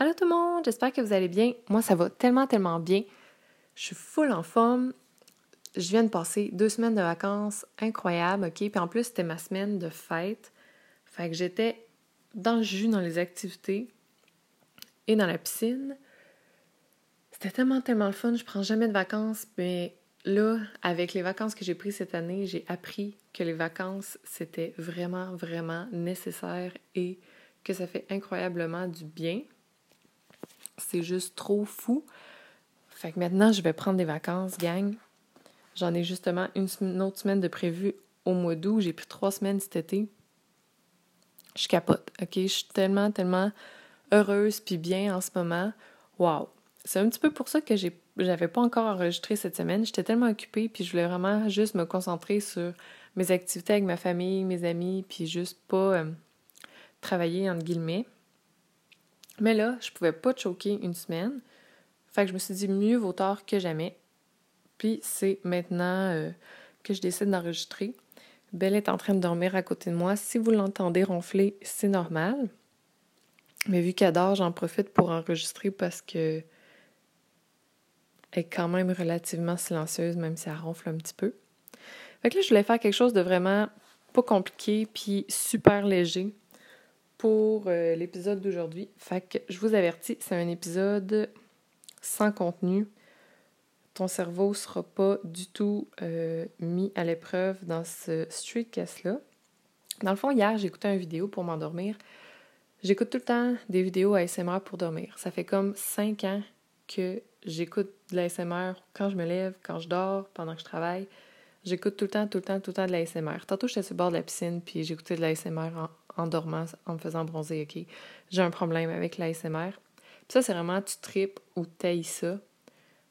Allô tout le monde, j'espère que vous allez bien. Moi, ça va tellement, tellement bien. Je suis full en forme. Je viens de passer deux semaines de vacances incroyables, OK? Puis en plus, c'était ma semaine de fête. Fait que j'étais dans le jus dans les activités et dans la piscine. C'était tellement, tellement le fun. Je prends jamais de vacances, mais là, avec les vacances que j'ai prises cette année, j'ai appris que les vacances, c'était vraiment, vraiment nécessaire et que ça fait incroyablement du bien. C'est juste trop fou. Fait que maintenant, je vais prendre des vacances, gang. J'en ai justement une, autre semaine de prévu au mois d'août. J'ai pris trois semaines cet été. Je capote, OK? Je suis tellement, tellement heureuse puis bien en ce moment. Wow! C'est un petit peu pour ça que j'ai j'avais pas encore enregistré cette semaine. J'étais tellement occupée puis je voulais vraiment juste me concentrer sur mes activités avec ma famille, mes amis, puis juste pas euh, travailler entre guillemets. Mais là, je pouvais pas choquer une semaine. Fait que je me suis dit mieux vaut tard que jamais. Puis c'est maintenant euh, que je décide d'enregistrer. Belle est en train de dormir à côté de moi. Si vous l'entendez ronfler, c'est normal. Mais vu qu'elle dort, j'en profite pour enregistrer parce que elle est quand même relativement silencieuse, même si elle ronfle un petit peu. Fait que là, je voulais faire quelque chose de vraiment pas compliqué puis super léger pour euh, l'épisode d'aujourd'hui. Fait que je vous avertis, c'est un épisode sans contenu. Ton cerveau sera pas du tout euh, mis à l'épreuve dans ce streetcast-là. Dans le fond, hier, écouté une vidéo pour m'endormir. J'écoute tout le temps des vidéos ASMR pour dormir. Ça fait comme cinq ans que j'écoute de l'ASMR quand je me lève, quand je dors, pendant que je travaille. J'écoute tout le temps, tout le temps, tout le temps de l'ASMR. Tantôt, j'étais sur le bord de la piscine, puis j'écoutais de l'ASMR en, en dormant, en me faisant bronzer, OK? J'ai un problème avec l'ASMR. Ça, c'est vraiment tu tripes ou tailles ça.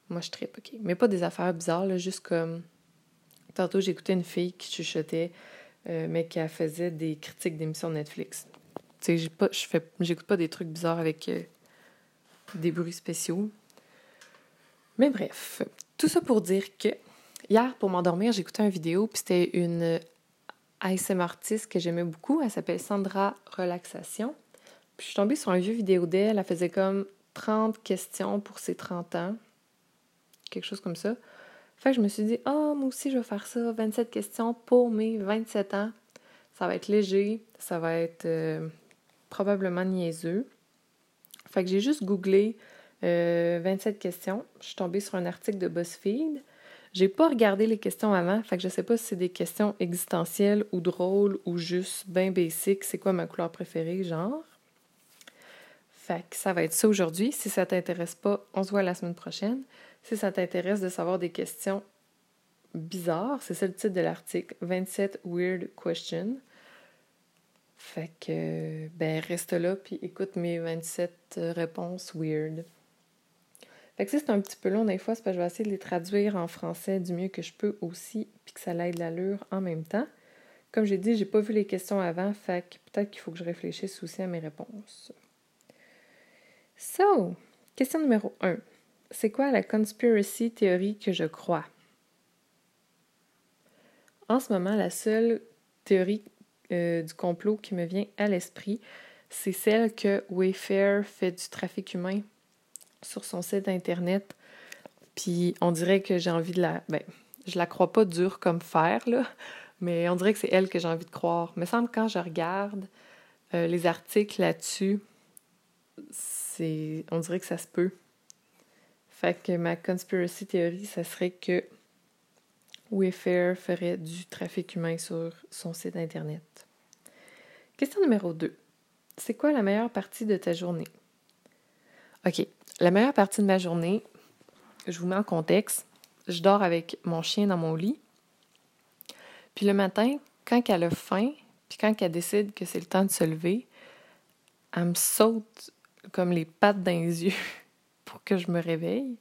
Moi, je tripe, OK? Mais pas des affaires bizarres, là, juste comme... Tantôt, j'écoutais une fille qui chuchotait, euh, mais qui faisait des critiques d'émissions Netflix. Tu sais, pas, j'écoute pas des trucs bizarres avec euh, des bruits spéciaux. Mais bref, tout ça pour dire que hier, pour m'endormir, j'écoutais une vidéo, puis c'était une ASM artiste que j'aimais beaucoup. Elle s'appelle Sandra Relaxation. Puis je suis tombée sur un vieux vidéo d'elle. Elle faisait comme 30 questions pour ses 30 ans. Quelque chose comme ça. Fait que je me suis dit, oh, moi aussi, je vais faire ça. 27 questions pour mes 27 ans. Ça va être léger. Ça va être euh, probablement niaiseux. Fait que j'ai juste googlé 27 euh, questions. Je suis tombée sur un article de BuzzFeed. J'ai pas regardé les questions avant, fait que je sais pas si c'est des questions existentielles ou drôles ou juste bien basic, c'est quoi ma couleur préférée, genre. Fait que ça va être ça aujourd'hui. Si ça t'intéresse pas, on se voit la semaine prochaine. Si ça t'intéresse de savoir des questions bizarres, c'est ça le titre de l'article, 27 Weird Questions. Fait que, ben, reste là puis écoute mes 27 réponses weird. Fait que c'est un petit peu long des fois, c'est parce je vais essayer de les traduire en français du mieux que je peux aussi, puis que ça l'aide l'allure en même temps. Comme j'ai dit, j'ai pas vu les questions avant, fait que peut-être qu'il faut que je réfléchisse aussi à mes réponses. So, question numéro 1. C'est quoi la conspiracy théorie que je crois? En ce moment, la seule théorie euh, du complot qui me vient à l'esprit, c'est celle que Wayfair fait du trafic humain sur son site internet. Puis on dirait que j'ai envie de la. Ben, je la crois pas dure comme fer, mais on dirait que c'est elle que j'ai envie de croire. Me semble quand je regarde euh, les articles là-dessus, c'est. On dirait que ça se peut. Fait que ma conspiracy théorie, ça serait que Wayfair ferait du trafic humain sur son site internet. Question numéro 2. C'est quoi la meilleure partie de ta journée? OK. La meilleure partie de ma journée, je vous mets en contexte, je dors avec mon chien dans mon lit. Puis le matin, quand elle a faim, puis quand elle décide que c'est le temps de se lever, elle me saute comme les pattes dans les yeux pour que je me réveille.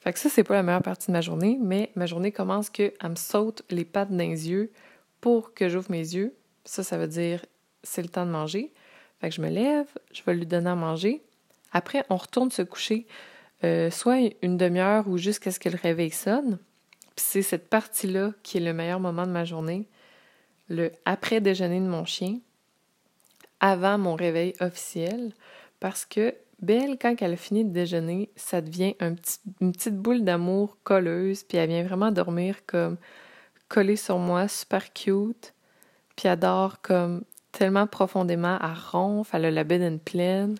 Fait que ça, c'est pas la meilleure partie de ma journée, mais ma journée commence qu'elle me saute les pattes dans les yeux pour que j'ouvre mes yeux. Ça, ça veut dire c'est le temps de manger. Fait que je me lève, je vais lui donner à manger. Après, on retourne se coucher, euh, soit une demi-heure ou jusqu'à ce que le réveil sonne. Puis c'est cette partie-là qui est le meilleur moment de ma journée, le après-déjeuner de mon chien, avant mon réveil officiel, Parce que Belle, quand elle a fini de déjeuner, ça devient une petite boule d'amour colleuse, puis elle vient vraiment dormir comme collée sur moi, super cute. Puis elle comme tellement profondément, à ronfle, elle a la bedaine pleine,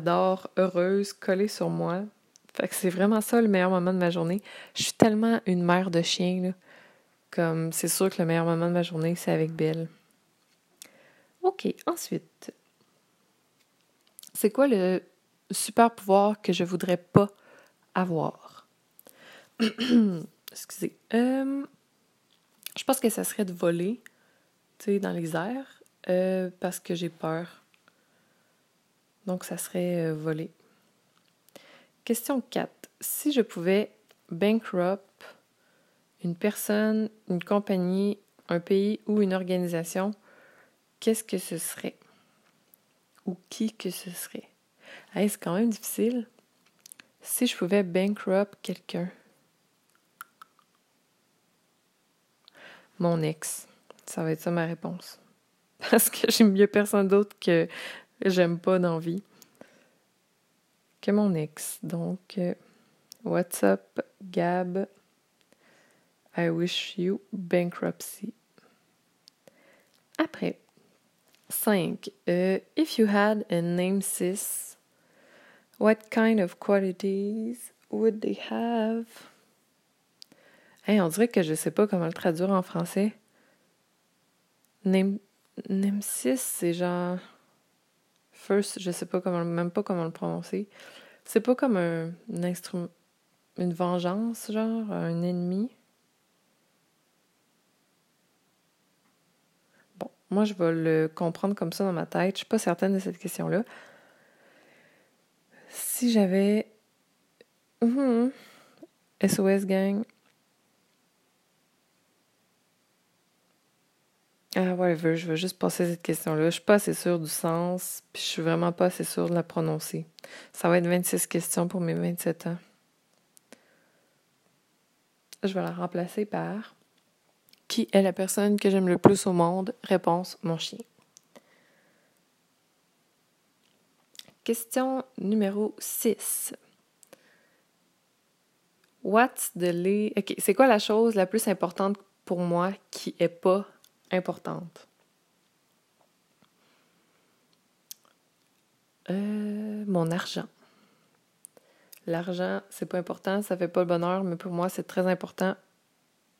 dort heureuse, collée sur moi. Fait que c'est vraiment ça le meilleur moment de ma journée. Je suis tellement une mère de chien. Comme c'est sûr que le meilleur moment de ma journée, c'est avec Belle. OK, ensuite. C'est quoi le super pouvoir que je voudrais pas avoir? Excusez. Euh, je pense que ça serait de voler, tu sais, dans les airs, euh, parce que j'ai peur. Donc, ça serait euh, voler. Question 4. Si je pouvais bankrupt une personne, une compagnie, un pays ou une organisation, qu'est-ce que ce serait? Ou qui que ce serait? c'est quand même difficile. Si je pouvais bankrupt quelqu'un. Mon ex. Ça va être ça ma réponse. Parce que j'aime mieux personne d'autre que j'aime pas dans vie. Que mon ex. Donc, euh, what's up, Gab? I wish you bankruptcy. Après, 5. Uh, if you had a nemesis, what kind of qualities would they have? Hey, on dirait que je sais pas comment le traduire en français. Nem nemesis, c'est genre. Je sais pas comment, même pas comment le prononcer. C'est pas comme un, instrument, une vengeance, genre, un ennemi? Moi, je vais le comprendre comme ça dans ma tête. Je suis pas certaine de cette question-là. Si j'avais. SOS Gang. Ah, whatever, je vais juste passer cette question-là. Je suis pas assez sûre du sens, puis je suis vraiment pas assez sûre de la prononcer. Ça va être 26 questions pour mes 27 ans. Je vais la remplacer par qui est la personne que j'aime le plus au monde? Réponse, mon chien. Question numéro 6. What's the least... OK, c'est quoi la chose la plus importante pour moi qui est pas importante? Euh, mon argent. L'argent, c'est pas important, ça fait pas le bonheur, mais pour moi, c'est très important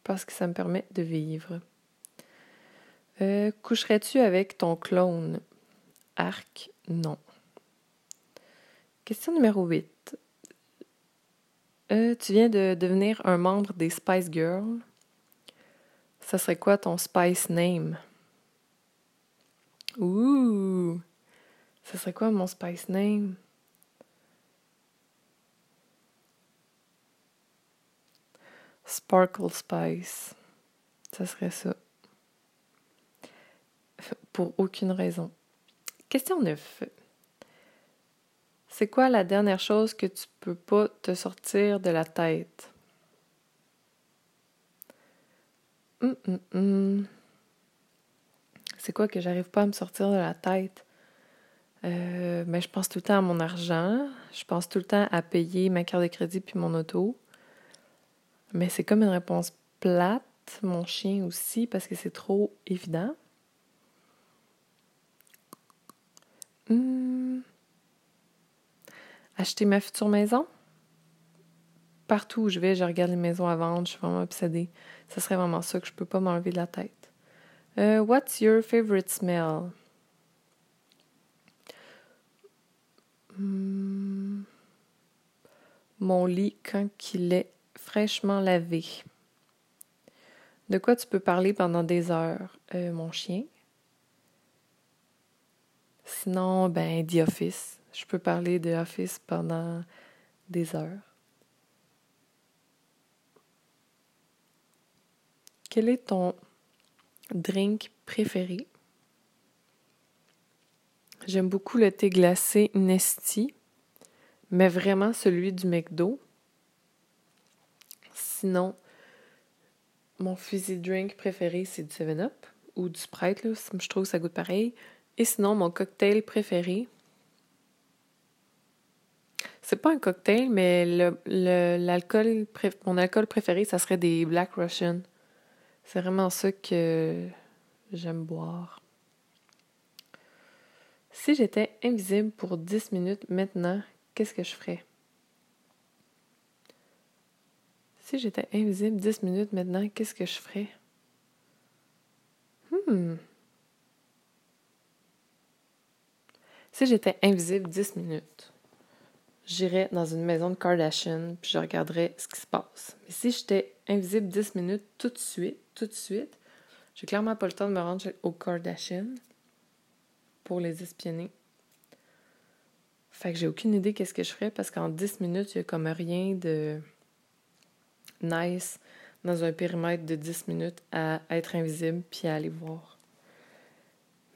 parce que ça me permet de vivre. Euh, coucherais-tu avec ton clone? Arc, non. Question numéro 8. Euh, tu viens de devenir un membre des Spice Girls? Ça serait quoi ton Spice name? Ouh! Ça serait quoi mon Spice name? Sparkle Spice. Ça serait ça. Pour aucune raison. Question 9. C'est quoi la dernière chose que tu peux pas te sortir de la tête? Hum, hum, hum. C'est quoi que j'arrive pas à me sortir de la tête? Euh, ben, je pense tout le temps à mon argent. Je pense tout le temps à payer ma carte de crédit puis mon auto. Mais c'est comme une réponse plate, mon chien aussi, parce que c'est trop évident. Acheter ma future maison? Partout où je vais, je regarde les maisons à vendre, je suis vraiment obsédée. Ce serait vraiment ça que je peux pas m'enlever de la tête. Euh, what's your favorite smell? Hmm. Mon lit quand il est fraîchement lavé. De quoi tu peux parler pendant des heures? Euh, mon chien. Sinon, ben, The Office. Je peux parler de Office pendant des heures. Quel est ton drink préféré? J'aime beaucoup le thé glacé Nesty, mais vraiment celui du McDo. Sinon, mon fusée drink préféré, c'est du 7-Up ou du Sprite. Là. Je trouve que ça goûte pareil. Et sinon, mon cocktail préféré, C'est pas un cocktail, mais le, l'alcool, mon alcool préféré, ça serait des Black Russian. C'est vraiment ça que j'aime boire. Si j'étais invisible pour 10 minutes maintenant, qu'est-ce que je ferais? Si j'étais invisible 10 minutes maintenant, qu'est-ce que je ferais? Hmm. Si j'étais invisible 10 minutes, j'irais dans une maison de Kardashian puis je regarderais ce qui se passe. Mais si j'étais invisible 10 minutes tout de suite, tout de suite, j'ai clairement pas le temps de me rendre aux Kardashian pour les espionner. Fait que j'ai aucune idée qu'est-ce que je ferais parce qu'en 10 minutes, il y a comme rien de nice dans un périmètre de 10 minutes à être invisible puis à aller voir.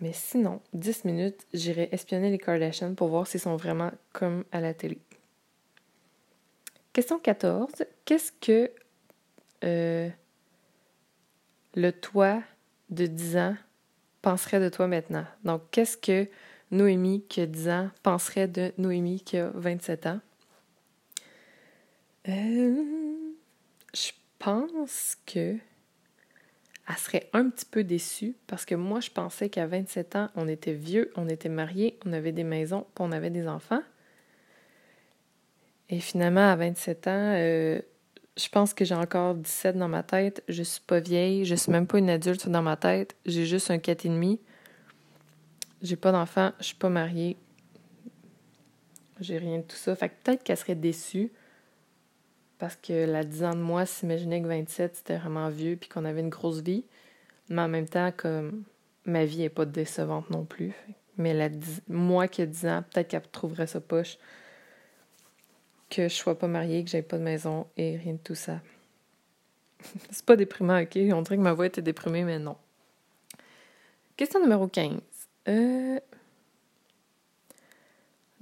Mais sinon, 10 minutes, j'irai espionner les Kardashians pour voir s'ils sont vraiment comme à la télé. Question 14. Qu'est-ce que euh, le toi de 10 ans penserait de toi maintenant? Donc, qu'est-ce que Noémie qui a 10 ans penserait de Noémie qui a 27 ans? Euh, je pense que elle serait un petit peu déçue parce que moi, je pensais qu'à 27 ans, on était vieux, on était mariés, on avait des maisons, puis on avait des enfants. Et finalement, à 27 ans, euh, je pense que j'ai encore 17 dans ma tête. Je suis pas vieille, je suis même pas une adulte dans ma tête. J'ai juste un 4,5. J'ai pas d'enfant, je suis pas mariée. J'ai rien de tout ça. Fait que peut-être qu'elle serait déçue parce que la 10 ans de moi s'imaginait que 27 c'était vraiment vieux puis qu'on avait une grosse vie. Mais en même temps, comme ma vie n'est pas décevante non plus. Mais la moi qui ai 10 ans, peut-être qu'elle trouverait ça poche que je sois pas mariée, que j'aie pas de maison et rien de tout ça. C'est pas déprimant, ok? On dirait que ma voix était déprimée, mais non. Question numéro 15. Euh,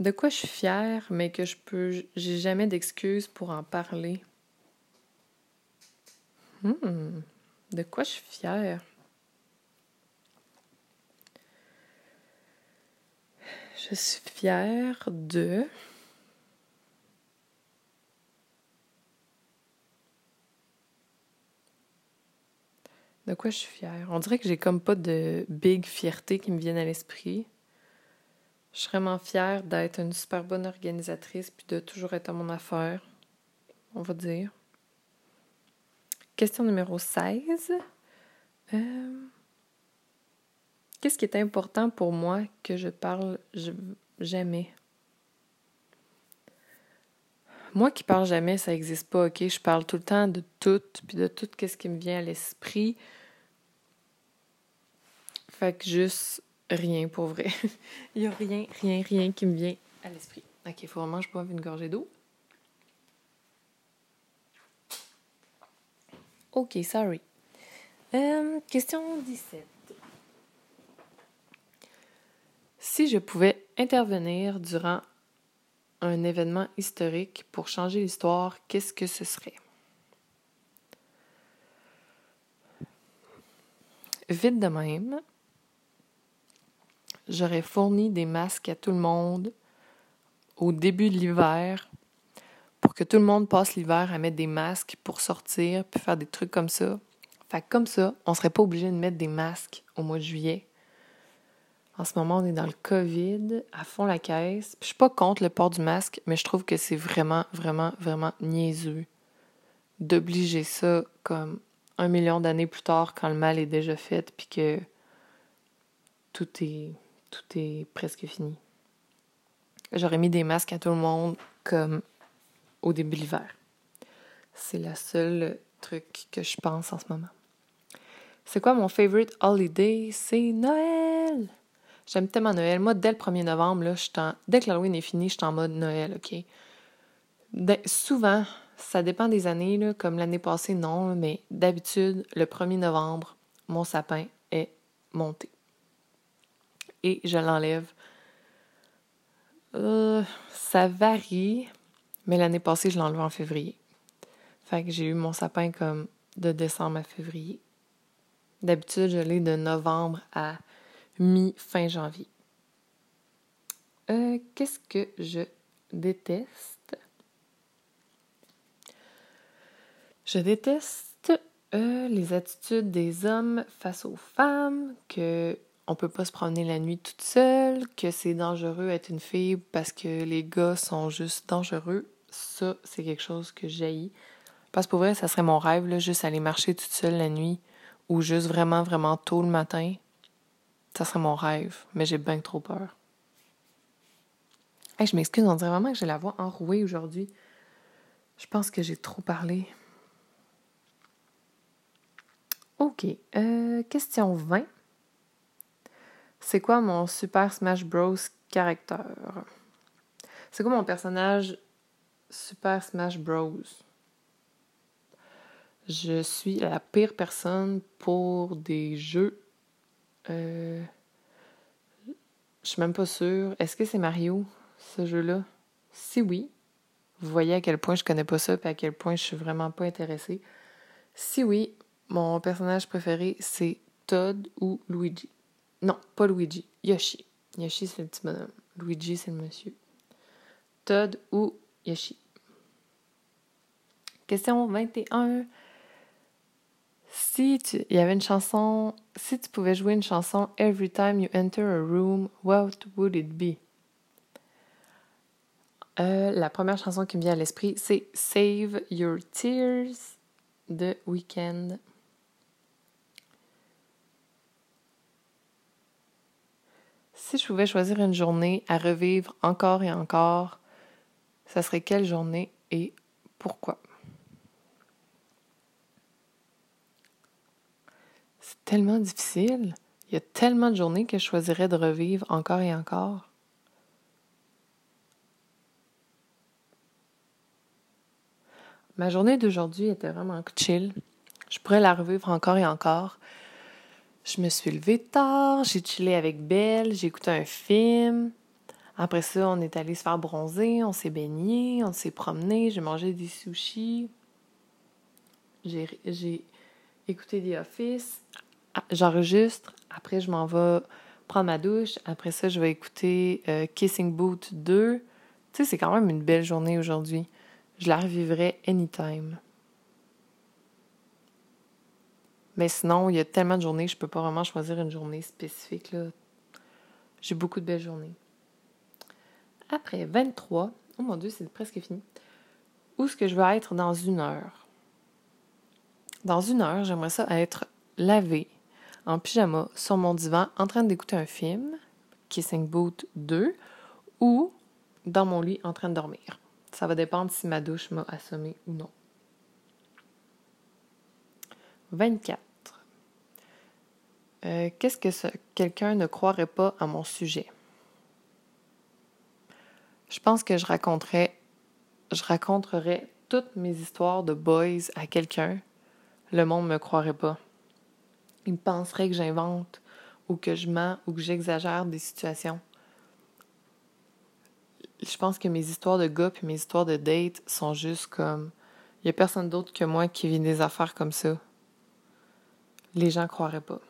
de quoi je suis fière, mais que je peux. J'ai jamais d'excuses pour en parler. Hmm. De quoi je suis fière? Je suis fière de. De quoi je suis fière? On dirait que j'ai comme pas de big fierté qui me viennent à l'esprit. Je suis vraiment fière d'être une super bonne organisatrice puis de toujours être à mon affaire, on va dire. Question numéro 16. Euh, qu'est-ce qui est important pour moi que je parle jamais? Moi qui parle jamais, ça n'existe pas, ok? Je parle tout le temps de tout, puis de tout ce qui me vient à l'esprit. Fait que juste Rien, pour vrai. Il n'y a rien, rien, rien qui me vient à l'esprit. Ok, il faut vraiment que je boive une gorgée d'eau. Ok, sorry. Euh, question 17. Si je pouvais intervenir durant un événement historique pour changer l'histoire, qu'est-ce que ce serait? Vite de même, j'aurais fourni des masques à tout le monde au début de l'hiver pour que tout le monde passe l'hiver à mettre des masques pour sortir puis faire des trucs comme ça. Fait comme ça, on serait pas obligé de mettre des masques au mois de juillet. En ce moment, on est dans le COVID, à fond la caisse. je suis pas contre le port du masque, mais je trouve que c'est vraiment, vraiment, vraiment niaiseux d'obliger ça comme un million d'années plus tard quand le mal est déjà fait puis que tout est tout est presque fini. J'aurais mis des masques à tout le monde comme au début de l'hiver. C'est le seul truc que je pense en ce moment. C'est quoi mon favorite holiday? C'est Noël! J'aime tellement Noël. Moi, dès le 1er novembre, dès que l'Halloween est fini, je suis en mode Noël, OK? Souvent, ça dépend des années, comme l'année passée, non, mais d'habitude, le 1er novembre, mon sapin est monté et je l'enlève. Euh, ça varie, mais l'année passée, je enlevé en février. Fait que j'ai eu mon sapin comme de décembre à février. D'habitude, je l'ai de novembre à mi-fin janvier. Euh, qu'est-ce que je déteste? Je déteste euh, les attitudes des hommes face aux femmes, que on peut pas se promener la nuit toute seule, que c'est dangereux être une fille parce que les gars sont juste dangereux. Ça, c'est quelque chose que j'ai. Parce que pour vrai, ça serait mon rêve, là, juste aller marcher toute seule la nuit ou juste vraiment, vraiment tôt le matin. Ça serait mon rêve, mais j'ai bien trop peur. je m'excuse, on dirait vraiment que j'ai la voix enrouée aujourd'hui. Je pense que j'ai trop parlé. OK. Euh, question 20. C'est quoi mon Super Smash Bros. caractère? C'est quoi mon personnage Super Smash Bros? Je suis la pire personne pour des jeux. Euh, je suis même pas sûre. Est-ce que c'est Mario, ce jeu-là? Si oui, vous voyez à quel point je connais pas ça et à quel point je suis vraiment pas intéressée. Si oui, mon personnage préféré, c'est Todd ou Luigi. Non, pas Luigi. Yoshi. Yoshi, c'est le petit bonhomme. Luigi, c'est le monsieur. Todd ou Yoshi. Question 21. Si tu, y avait une chanson, si tu pouvais jouer une chanson Every time you enter a room, what would it be? Euh, la première chanson qui me vient à l'esprit, c'est Save Your Tears de Weekend. Si je pouvais choisir une journée à revivre encore et encore, ça serait quelle journée et pourquoi? C'est tellement difficile. Il y a tellement de journées que je choisirais de revivre encore et encore. Ma journée d'aujourd'hui était vraiment chill. Je pourrais la revivre encore et encore. Je me suis levée tard, j'ai chillé avec Belle, j'ai écouté un film. Après ça, on est allé se faire bronzer, on s'est baigné, on s'est promené, j'ai mangé des sushis. J'ai écouté The Office. J'enregistre. Après, je m'en vais prendre ma douche. Après ça, je vais écouter euh, Kissing Boot 2. Tu sais, c'est quand même une belle journée aujourd'hui. Je la revivrai anytime. Mais sinon, il y a tellement de journées, je peux pas vraiment choisir une journée spécifique. J'ai beaucoup de belles journées. Après 23, oh mon Dieu, c'est presque fini. Où est-ce que je veux être dans une heure? Dans une heure, j'aimerais ça être lavé, en pyjama, sur mon divan, en train d'écouter un film, Kissing Boot 2, ou dans mon lit en train de dormir. Ça va dépendre si ma douche m'a assommé ou non. 24. Euh, qu'est-ce que quelqu'un ne croirait pas à mon sujet? Je pense que je raconterais, je raconterais toutes mes histoires de boys à quelqu'un. Le monde ne me croirait pas. Il penserait que j'invente ou que je mens ou que j'exagère des situations. Je pense que mes histoires de gars et mes histoires de date sont juste comme. Il n'y a personne d'autre que moi qui vit des affaires comme ça les gens croiraient pas.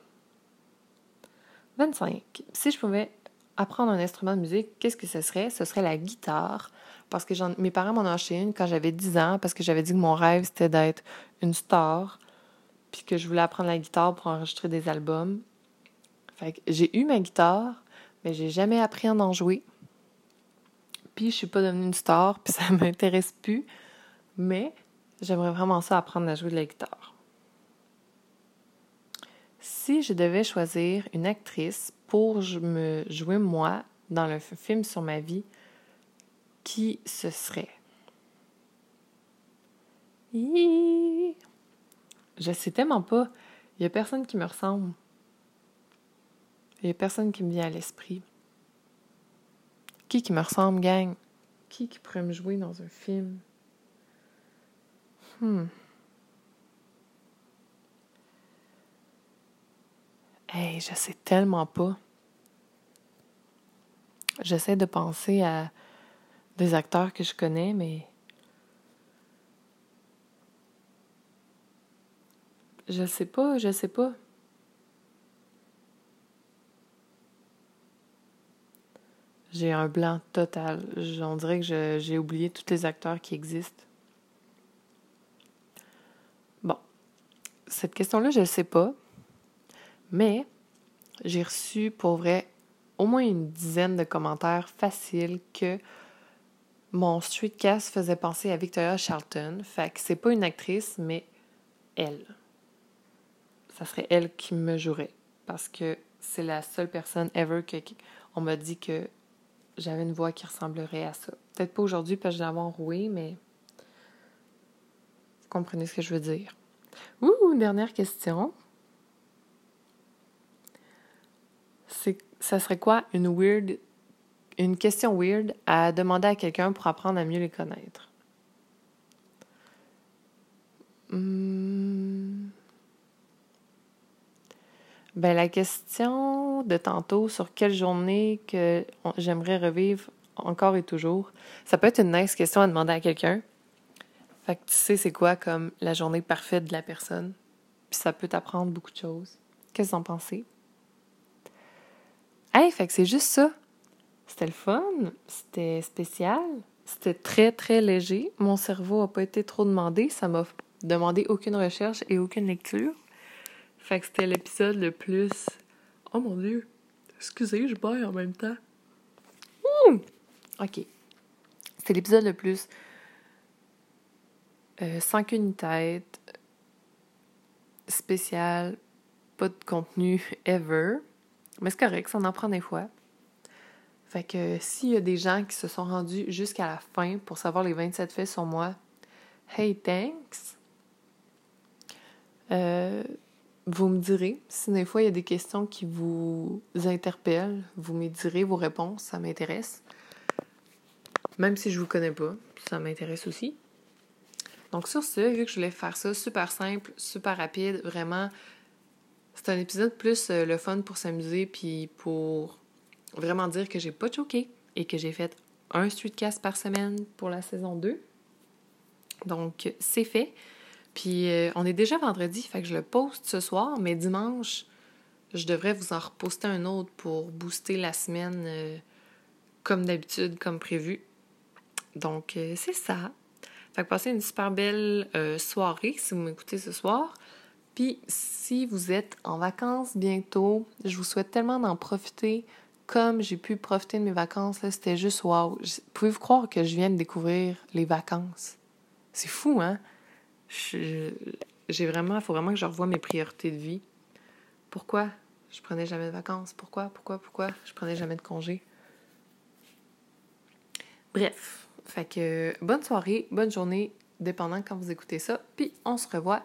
25. Si je pouvais apprendre un instrument de musique, qu'est-ce que ce serait? Ce serait la guitare. Parce que mes parents m'en ont acheté une quand j'avais 10 ans, parce que j'avais dit que mon rêve, c'était d'être une star, puis que je voulais apprendre la guitare pour enregistrer des albums. J'ai eu ma guitare, mais j'ai jamais appris à en jouer. Puis je suis pas devenue une star, puis ça m'intéresse plus. Mais j'aimerais vraiment ça apprendre à jouer de la guitare. Si je devais choisir une actrice pour me jouer moi dans le film sur ma vie, qui ce serait? Je sais tellement pas. Il y a personne qui me ressemble. Il y a personne qui me vient à l'esprit. Qui qui me ressemble, gang? Qui qui pourrait me jouer dans un film? Hmm. Hey, je sais tellement pas. J'essaie de penser à des acteurs que je connais, mais je sais pas, je sais pas. J'ai un blanc total. On dirait que j'ai oublié tous les acteurs qui existent. Bon. Cette question-là, je ne sais pas. Mais j'ai reçu pour vrai au moins une dizaine de commentaires faciles que mon streetcast faisait penser à Victoria Charlton. Fait que c'est pas une actrice, mais elle. Ça serait elle qui me jouerait. Parce que c'est la seule personne ever que on m'a dit que j'avais une voix qui ressemblerait à ça. Peut-être pas aujourd'hui parce que je l'avais enroué, mais vous comprenez ce que je veux dire. Ouh, dernière question. C'est, ça serait quoi une weird, une question weird à demander à quelqu'un pour apprendre à mieux les connaître? Hmm. Ben, la question de tantôt sur quelle journée que j'aimerais revivre encore et toujours, ça peut être une nice question à demander à quelqu'un. Fait que tu sais c'est quoi comme la journée parfaite de la personne. Puis ça peut t'apprendre beaucoup de choses. Qu'est-ce que en pensez? Hey, fait que c'est juste ça. C'était le fun, c'était spécial, c'était très très léger. Mon cerveau n'a pas été trop demandé, ça m'a demandé aucune recherche et aucune lecture. Fait que c'était l'épisode le plus. Oh mon dieu! Excusez, je baille en même temps. Ok. C'était l'épisode le plus. Euh, sans qu'une tête. Spécial. Pas de contenu ever. Mais c'est correct, ça en prend des fois. Fait que s'il y a des gens qui se sont rendus jusqu'à la fin pour savoir les 27 faits sur moi, hey, thanks! Euh, vous me direz si des fois il y a des questions qui vous interpellent, vous me direz vos réponses, ça m'intéresse. Même si je vous connais pas, ça m'intéresse aussi. Donc sur ce, vu que je voulais faire ça super simple, super rapide, vraiment, c'est un épisode plus euh, le fun pour s'amuser puis pour vraiment dire que j'ai pas choqué et que j'ai fait un streetcast par semaine pour la saison 2. Donc c'est fait. Puis euh, on est déjà vendredi, fait que je le poste ce soir, mais dimanche, je devrais vous en reposter un autre pour booster la semaine euh, comme d'habitude, comme prévu. Donc c'est ça. Fait que passez une super belle soirée si vous m'écoutez ce soir. Puis si vous êtes en vacances bientôt, je vous souhaite tellement d'en profiter comme j'ai pu profiter de mes vacances. C'était juste wow. Pouvez-vous croire que je viens de découvrir les vacances? C'est fou, hein? j'ai vraiment, il faut vraiment que je revoie mes priorités de vie. Pourquoi je prenais jamais de vacances? Pourquoi, pourquoi, pourquoi je prenais jamais de congés? Bref, fait que bonne soirée, bonne journée, dépendant quand vous écoutez ça. Puis on se revoit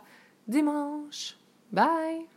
dimanche. Bye!